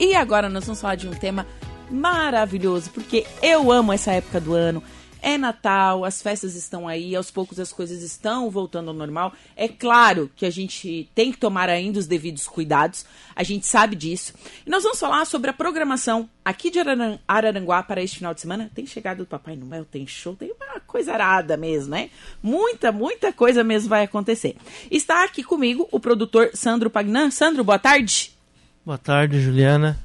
E agora nós vamos falar de um tema maravilhoso, porque eu amo essa época do ano. É Natal, as festas estão aí, aos poucos as coisas estão voltando ao normal. É claro que a gente tem que tomar ainda os devidos cuidados, a gente sabe disso. E nós vamos falar sobre a programação aqui de Araranguá para este final de semana. Tem chegada do Papai Noel, tem show, tem uma coisa arada mesmo, né? Muita, muita coisa mesmo vai acontecer. Está aqui comigo o produtor Sandro Pagnan. Sandro, boa tarde. Boa tarde, Juliana.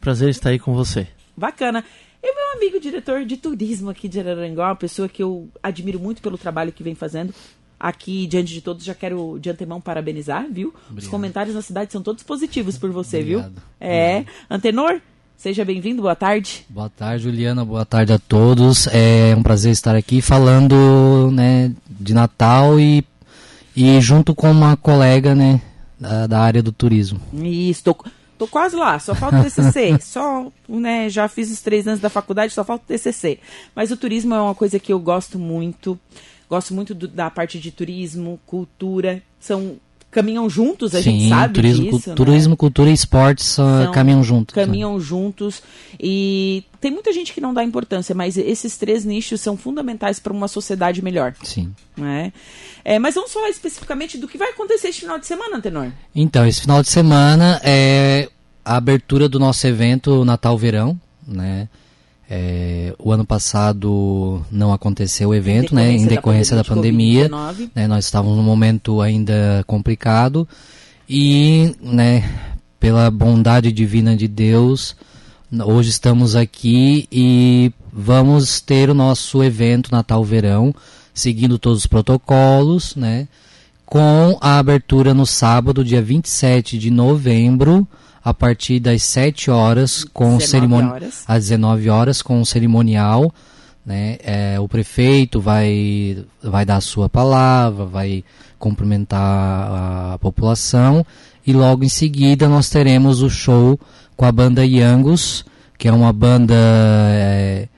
Prazer estar aí com você. Bacana. E meu amigo diretor de turismo aqui de Araranguá, uma pessoa que eu admiro muito pelo trabalho que vem fazendo. Aqui, diante de todos, já quero de antemão parabenizar, viu? Obrigado. Os comentários na cidade são todos positivos por você, Obrigado. viu? É. Obrigado. Antenor, seja bem-vindo, boa tarde. Boa tarde, Juliana, boa tarde a todos. É um prazer estar aqui falando né, de Natal e, e junto com uma colega, né, da, da área do turismo. Isso, tô, tô quase lá, só falta o TCC. só, né, já fiz os três anos da faculdade, só falta o TCC. Mas o turismo é uma coisa que eu gosto muito. Gosto muito do, da parte de turismo, cultura. São caminham juntos, a Sim, gente sabe turismo, disso, cu, turismo, né? cultura e esportes uh, caminham juntos. Caminham né? juntos e tem muita gente que não dá importância, mas esses três nichos são fundamentais para uma sociedade melhor. Sim. Né? É, mas vamos falar especificamente do que vai acontecer este final de semana, Antenor. Então, esse final de semana é a abertura do nosso evento Natal Verão, né? É, o ano passado não aconteceu o evento, em né, em decorrência da pandemia. Da pandemia né, nós estávamos num momento ainda complicado e, né, pela bondade divina de Deus, hoje estamos aqui e vamos ter o nosso evento Natal Verão, seguindo todos os protocolos, né, com a abertura no sábado, dia 27 de novembro, a partir das 7 horas com cerimônia às 19 horas com o cerimonial, né? É, o prefeito vai vai dar a sua palavra, vai cumprimentar a população e logo em seguida nós teremos o show com a banda Yangos, que é uma banda é,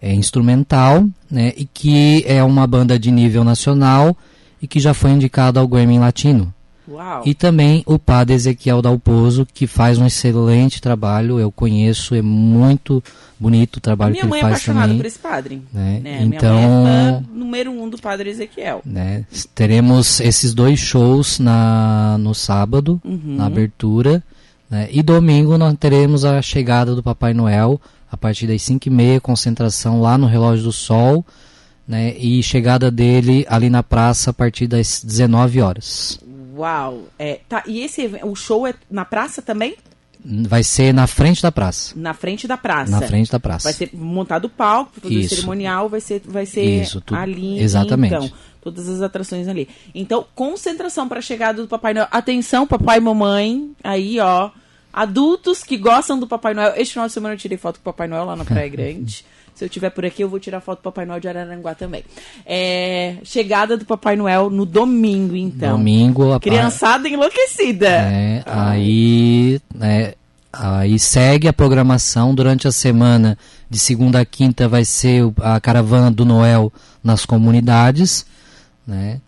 é instrumental, né? E que é uma banda de nível nacional e que já foi indicada ao Grammy Latino. Uau. E também o padre Ezequiel Dalpozo, que faz um excelente trabalho, eu conheço, é muito bonito o trabalho que ele faz também. Minha mãe é apaixonada por esse padre. Né? né? Então, Minha mãe é número um do padre Ezequiel. Né? Teremos esses dois shows na, no sábado, uhum. na abertura, né? e domingo nós teremos a chegada do Papai Noel, a partir das 5 e meia, concentração lá no Relógio do Sol, né? e chegada dele ali na praça a partir das 19 horas. Uau! É, tá, e esse o show é na praça também? Vai ser na frente da praça. Na frente da praça. Na frente da praça. Vai ser montado o palco, fazer o cerimonial, vai ser, vai ser Isso, tudo. ali. Exatamente. Então, todas as atrações ali. Então, concentração para a chegada do Papai Noel. Atenção, papai e mamãe, aí, ó. Adultos que gostam do Papai Noel. Este final de semana eu tirei foto com o Papai Noel lá na Praia Grande. Se eu tiver por aqui, eu vou tirar foto do Papai Noel de Araranguá também. É, chegada do Papai Noel no domingo, então. Domingo. A Criançada enlouquecida. É, aí, né, aí segue a programação durante a semana. De segunda a quinta vai ser a caravana do Noel nas comunidades, né?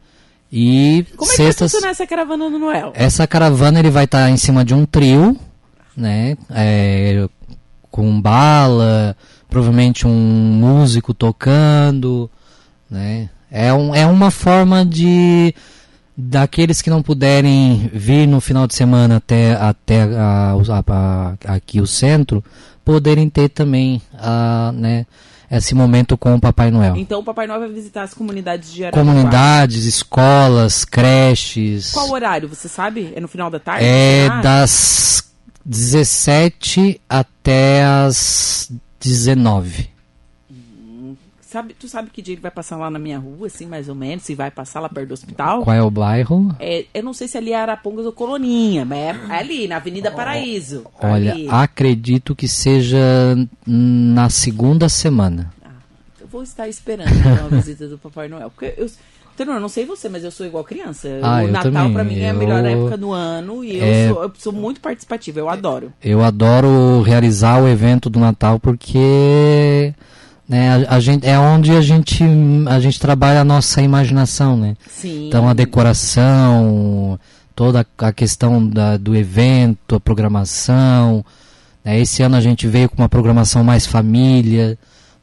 E Como é sextas... que vai funcionar essa caravana do Noel? Essa caravana ele vai estar tá em cima de um trio, né? É, com bala, provavelmente um músico tocando, né? É, um, é uma forma de daqueles que não puderem vir no final de semana até, até a, a, a, aqui o centro, poderem ter também a, né, esse momento com o Papai Noel. Então o Papai Noel vai visitar as comunidades de Araraquara. Comunidades, escolas, creches. Qual horário, você sabe? É no final da tarde? É das 17 até as 19. Hum, sabe, tu sabe que dia ele vai passar lá na minha rua, assim, mais ou menos? Se vai passar lá perto do hospital? Qual é o bairro? É, eu não sei se ali é Arapongas ou Coloninha, mas é ali, na Avenida Paraíso. Olha, ali. acredito que seja na segunda semana. Ah, eu vou estar esperando então, a visita do Papai Noel. Porque eu, Tenor, não sei você, mas eu sou igual criança. Ah, o Natal para mim eu... é a melhor época do ano e é... eu, sou, eu, sou, muito participativa, eu adoro. Eu adoro realizar o evento do Natal porque né, a, a, gente, é onde a gente, a gente trabalha a nossa imaginação, né? Sim. Então a decoração, toda a questão da, do evento, a programação, Né? Esse ano a gente veio com uma programação mais família,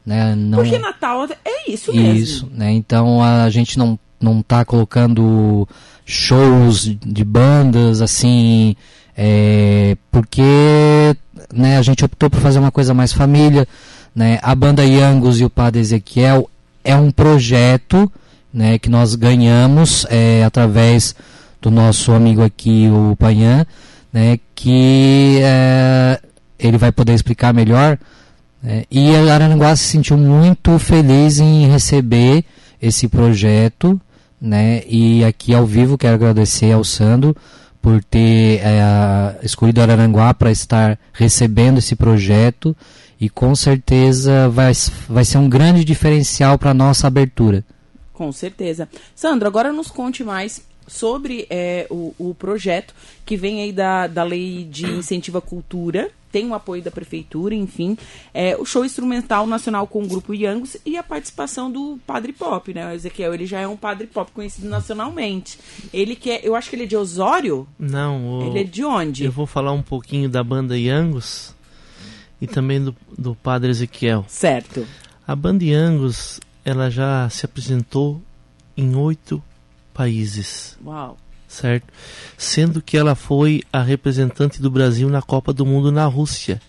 né? Não... Porque Natal é isso mesmo. Isso, né? Então a gente não não está colocando shows de bandas assim, é, porque né, a gente optou por fazer uma coisa mais família. Né? A banda Yangos e o Padre Ezequiel é um projeto né, que nós ganhamos é, através do nosso amigo aqui, o Panhan, né, que é, ele vai poder explicar melhor. Né, e a Araranguá se sentiu muito feliz em receber esse projeto. Né, e aqui ao vivo quero agradecer ao Sandro por ter é, escolhido Araranguá para estar recebendo esse projeto e com certeza vai, vai ser um grande diferencial para a nossa abertura. Com certeza. Sandro, agora nos conte mais sobre é, o, o, projeto que vem aí da, da Lei de Incentivo à Cultura, tem o apoio da Prefeitura, enfim, é, o show instrumental nacional com o Grupo Yangos e a participação do Padre Pop, né? O Ezequiel, ele já é um Padre Pop conhecido nacionalmente. Ele que é, eu acho que ele é de Osório? Não. O, ele é de onde? Eu vou falar um pouquinho da banda Yangos e também do, do Padre Ezequiel. Certo. A banda Yangos, ela já se apresentou em oito países. Uau. Certo? Sendo que ela foi a representante do Brasil na Copa do Mundo na Rússia.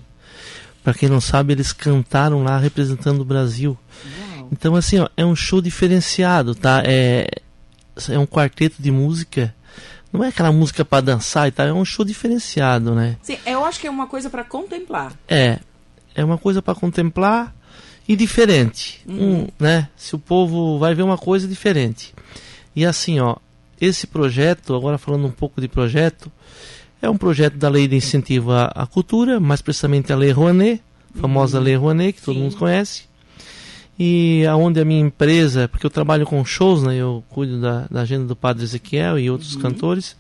Para quem não sabe, eles cantaram lá representando o Brasil. Uau. Então, assim, ó, é um show diferenciado, tá? É, é um quarteto de música não é aquela música para dançar e tal, é um show diferenciado, né? Sim, eu acho que é uma coisa para contemplar. É, é uma coisa para contemplar e diferente, uhum. um, né? Se o povo vai ver uma coisa diferente. E assim, ó, esse projeto, agora falando um pouco de projeto, é um projeto da Lei de Incentivo à, à Cultura, mais precisamente a Lei Rouanet, famosa uhum. Lei Rouanet, que todo Sim. mundo conhece e aonde a minha empresa, porque eu trabalho com shows, né, eu cuido da, da agenda do Padre Ezequiel e outros uhum. cantores,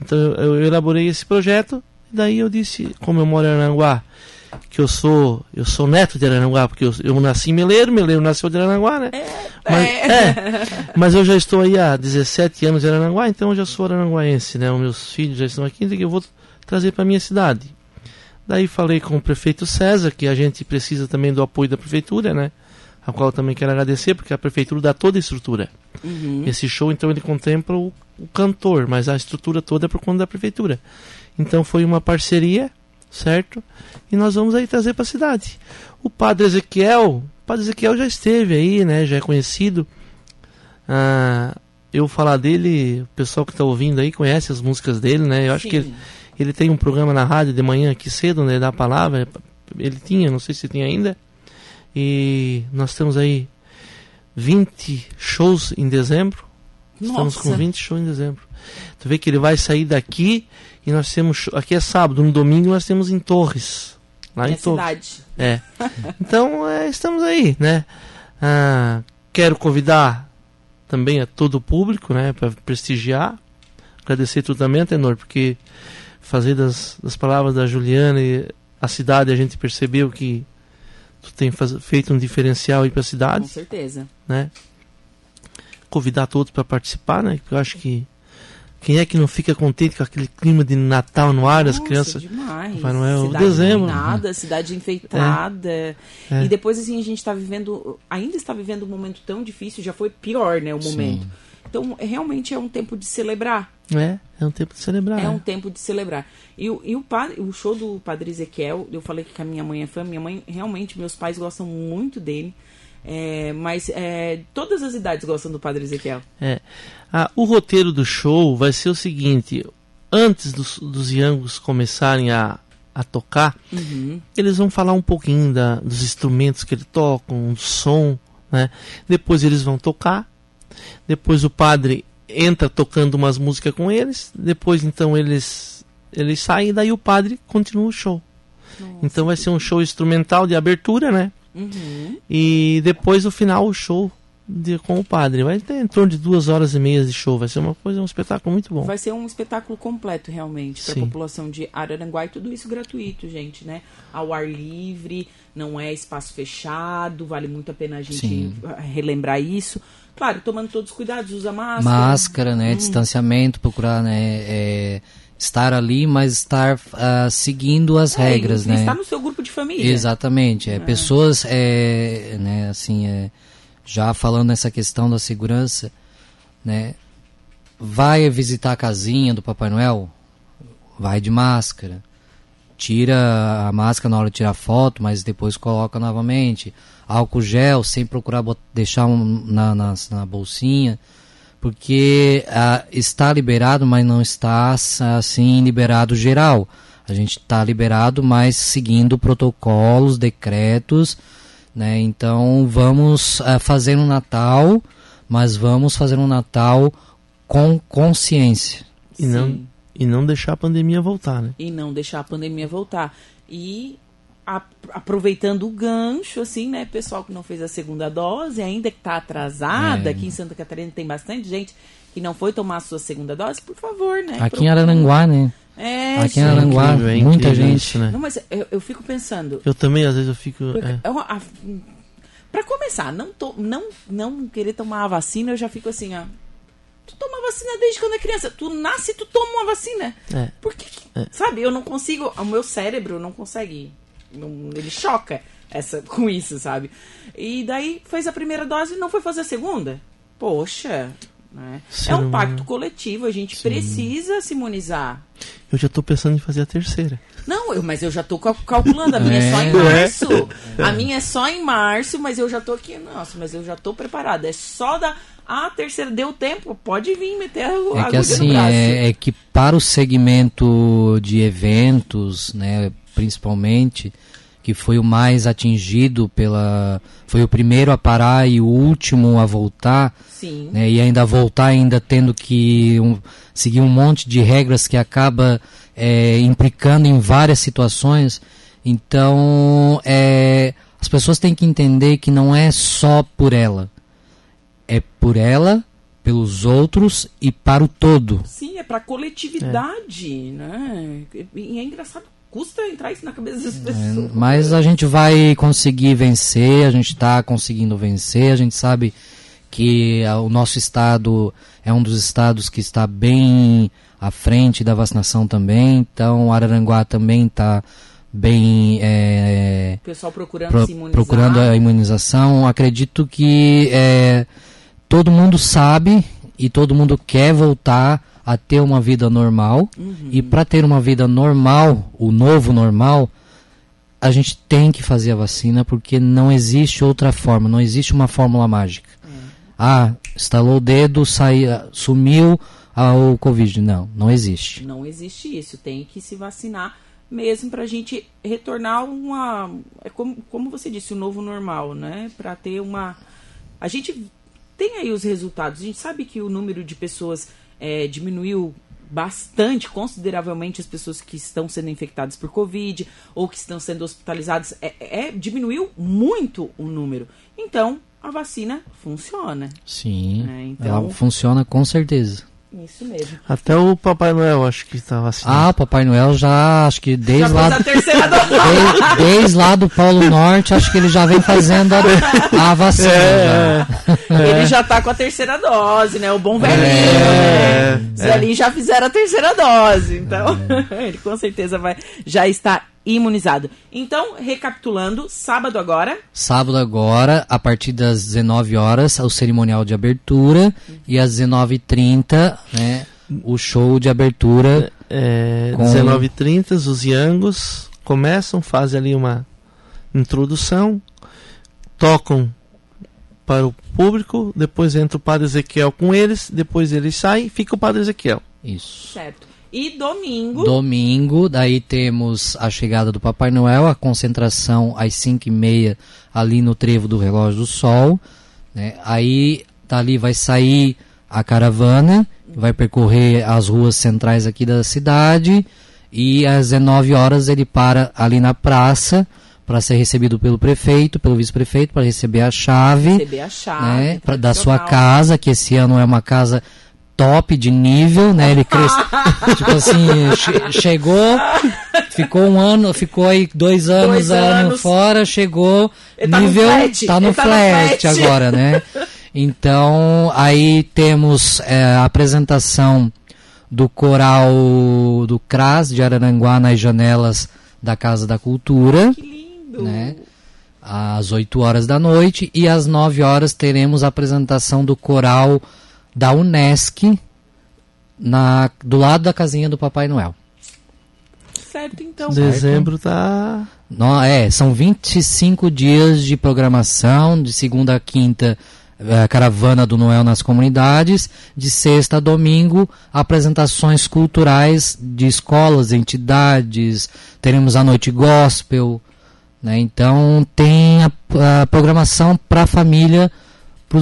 então eu, eu, elaborei esse projeto, e daí eu disse, como eu moro em Aranguá, que eu sou eu sou neto de Aranguá, porque eu, eu nasci em Meleiro, Meleiro nasceu de Aranguá, né? É, mas, é. mas eu já estou aí há 17 anos em Aranguá, então eu já sou aranguaense, né? Os meus filhos já estão aqui, então eu vou trazer para minha cidade. Daí falei com o prefeito César, que a gente precisa também do apoio da prefeitura, né? a qual eu também quero agradecer, porque a prefeitura dá toda a estrutura. Uhum. Esse show, então, ele contempla o, o, cantor, mas a estrutura toda é por conta da prefeitura. Então, foi uma parceria, certo? E nós vamos aí trazer para a cidade. O padre Ezequiel, o padre Ezequiel já esteve aí, né? Já é conhecido. Ah, eu falar dele, o pessoal que está ouvindo aí conhece as músicas dele, né? Eu acho Sim. que ele, ele, tem um programa na rádio de manhã aqui cedo, né? Da palavra. Ele tinha, não sei se tem ainda e nós temos aí 20 shows em dezembro. Nossa. Estamos com 20 shows em dezembro. Tu vê que ele vai sair daqui e nós temos. Aqui é sábado, no domingo nós temos em Torres. Lá em Torres. Cidade. É. Então é, estamos aí, né? Ah, quero convidar também a todo o público, né? Para prestigiar. Agradecer tu também, Tenor, porque fazer das, das palavras da Juliana e a cidade a gente percebeu que tu tem faz, feito um diferencial aí para a cidade. Com certeza. Né? Convidar todos para participar, né? Porque eu acho que quem é que não fica contente com aquele clima de Natal no ar, Nossa, as crianças. Demais. Papai Noel, cidade dezembro. Nada, cidade enfeitada. É. É. E depois assim a gente está vivendo, ainda está vivendo um momento tão difícil, já foi pior, né, o momento. Sim. Então, realmente é um tempo de celebrar. É, é um tempo de celebrar. É, um tempo de celebrar. E, e o, padre, o show do Padre Ezequiel, eu falei que a minha mãe é fã, minha mãe, realmente, meus pais gostam muito dele. É, mas é, todas as idades gostam do Padre Ezequiel. É. Ah, o roteiro do show vai ser o seguinte: antes dos, dos Yangos começarem a, a tocar, uhum. eles vão falar um pouquinho da, dos instrumentos que eles tocam, do som, né? Depois eles vão tocar depois o padre entra tocando umas músicas com eles. Depois então eles eles saem e daí o padre continua o show. Nossa, então vai ser um show instrumental de abertura, né? Uhum. E depois o final o show de, com o padre. Vai ter em torno de duas horas e meia de show. Vai ser uma coisa, um espetáculo muito bom. Vai ser um espetáculo completo, realmente, para a população de Araranguá e tudo isso gratuito, gente, né? Ao ar livre, não é espaço fechado, vale muito a pena a gente Sim. relembrar isso. Claro, tomando todos os cuidados, usa máscara. Máscara, né? Hum. Distanciamento, procurar, né? É, estar ali, mas estar uh, seguindo as é, regras, né? Estar no seu grupo de família. Exatamente. É, é. Pessoas, é, né, assim, é, já falando nessa questão da segurança, né? Vai visitar a casinha do Papai Noel? Vai de máscara. Tira a máscara na hora de tirar foto, mas depois coloca novamente. Álcool gel, sem procurar deixar um na, na, na bolsinha porque ah, está liberado, mas não está assim liberado geral. A gente está liberado, mas seguindo protocolos, decretos, né? Então vamos ah, fazer um Natal, mas vamos fazer um Natal com consciência. E não, e não deixar a pandemia voltar, né? E não deixar a pandemia voltar. E a, aproveitando o gancho, assim, né, pessoal que não fez a segunda dose, ainda que está atrasada, é. aqui em Santa Catarina tem bastante gente que não foi tomar a sua segunda dose, por favor, né? Aqui em Araranguá, né? É, aqui em Araranguá, incrível, muita incrível gente. Isso, né? Não, mas eu, eu, fico pensando. Eu também, às vezes, eu fico. É. é para começar, não, to, não, não querer tomar a vacina, eu já fico assim, ó. Tu toma vacina desde quando é criança. Tu nasce, tu toma uma vacina. É. Por que, é. sabe, eu não consigo, o meu cérebro não consegue não, ele choca essa, com isso, sabe? E daí fez a primeira dose e não foi fazer a segunda. Poxa, né? é um pacto coletivo, a gente Sim. precisa se imunizar. Eu já estou pensando em fazer a terceira. Não, eu, mas eu já estou calculando, a minha é, é só em é. março. É. A minha é só em março, mas eu já estou aqui, nossa, mas eu já estou preparada. É só da. Ah, a terceira deu tempo, pode vir meter a É que assim, é, é que para o segmento de eventos, né, principalmente, que foi o mais atingido pela. Foi o primeiro a parar e o último a voltar. Sim. Né, e ainda voltar, ainda tendo que um, seguir um monte de regras que acaba é, implicando em várias situações. Então, é, as pessoas têm que entender que não é só por ela. É por ela, pelos outros e para o todo. Sim, é para a coletividade, é. né? E é engraçado custa entrar isso na cabeça das é, pessoas. É, mas a gente vai conseguir vencer, a gente está conseguindo vencer, a gente sabe que o nosso estado é um dos estados que está bem à frente da vacinação também, então Araranguá também está bem é, pessoal procurando pro, se imunizar. procurando a imunização acredito que é, todo mundo sabe e todo mundo quer voltar a ter uma vida normal. Uhum. E para ter uma vida normal, o novo normal, a gente tem que fazer a vacina porque não existe outra forma, não existe uma fórmula mágica. É. Ah, estalou o dedo, sai, sumiu ah, o Covid. Não, não existe. Não existe isso. Tem que se vacinar mesmo para a gente retornar uma. É como, como você disse, o novo normal, né? Para ter uma. A gente tem aí os resultados. A gente sabe que o número de pessoas é, diminuiu bastante, consideravelmente, as pessoas que estão sendo infectadas por Covid ou que estão sendo hospitalizadas. É, é, diminuiu muito o número. Então, a vacina funciona. Sim, é, então... ela funciona com certeza. Isso mesmo. Até o Papai Noel acho que está vacinado. Ah, o Papai Noel já, acho que desde já lá. Do, desde, desde lá do Polo Norte, acho que ele já vem fazendo a, a vacina. É, já. Ele já está com a terceira dose, né? O bom velhinho, é, né? Os velhinhos já fizeram a terceira dose. Então, é. ele com certeza vai, já está imunizado. Então, recapitulando, sábado agora. Sábado agora, a partir das 19 horas, o cerimonial de abertura uhum. e às 19h30, né, o show de abertura. É, com... 19h30, os Yangos começam, fazem ali uma introdução, tocam para o público, depois entra o Padre Ezequiel com eles, depois eles saem, fica o Padre Ezequiel. Isso. Certo. E domingo. Domingo, daí temos a chegada do Papai Noel, a concentração às 5 e meia ali no trevo do Relógio do Sol. Né? Aí dali vai sair a caravana, vai percorrer as ruas centrais aqui da cidade e às 19 horas ele para ali na praça para ser recebido pelo prefeito, pelo vice-prefeito, para receber a chave, receber a chave né, pra, da sua casa, que esse ano é uma casa top de nível, né? Ele cresce, tipo assim, che chegou, ficou um ano, ficou aí dois anos, dois ano anos. fora, chegou, Ele nível, tá no flat, tá no, tá flat, no flat agora, né? Então, aí temos é, a apresentação do coral do CRAS de Araranguá nas janelas da Casa da Cultura. Que lindo! Né? Às 8 horas da noite e às 9 horas teremos a apresentação do coral da Unesc na, do lado da casinha do Papai Noel. Certo, então. Dezembro tá. No, é, são 25 dias de programação, de segunda a quinta, a caravana do Noel nas comunidades, de sexta a domingo, apresentações culturais de escolas, entidades, teremos a noite gospel, né? Então tem a, a programação para a família, para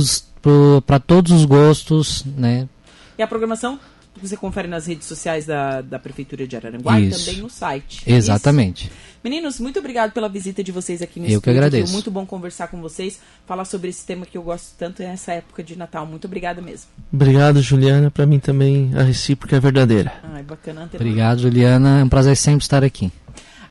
todos os gostos, né? E a programação você confere nas redes sociais da, da Prefeitura de Araranguá Isso. e também no site. Exatamente. Isso. Meninos, muito obrigado pela visita de vocês aqui no eu estúdio. Eu que agradeço. Foi muito bom conversar com vocês, falar sobre esse tema que eu gosto tanto nessa época de Natal. Muito obrigada mesmo. Obrigado, Juliana. Para mim também a recíproca é verdadeira. Ai, bacana. Obrigado, Juliana. É um prazer sempre estar aqui.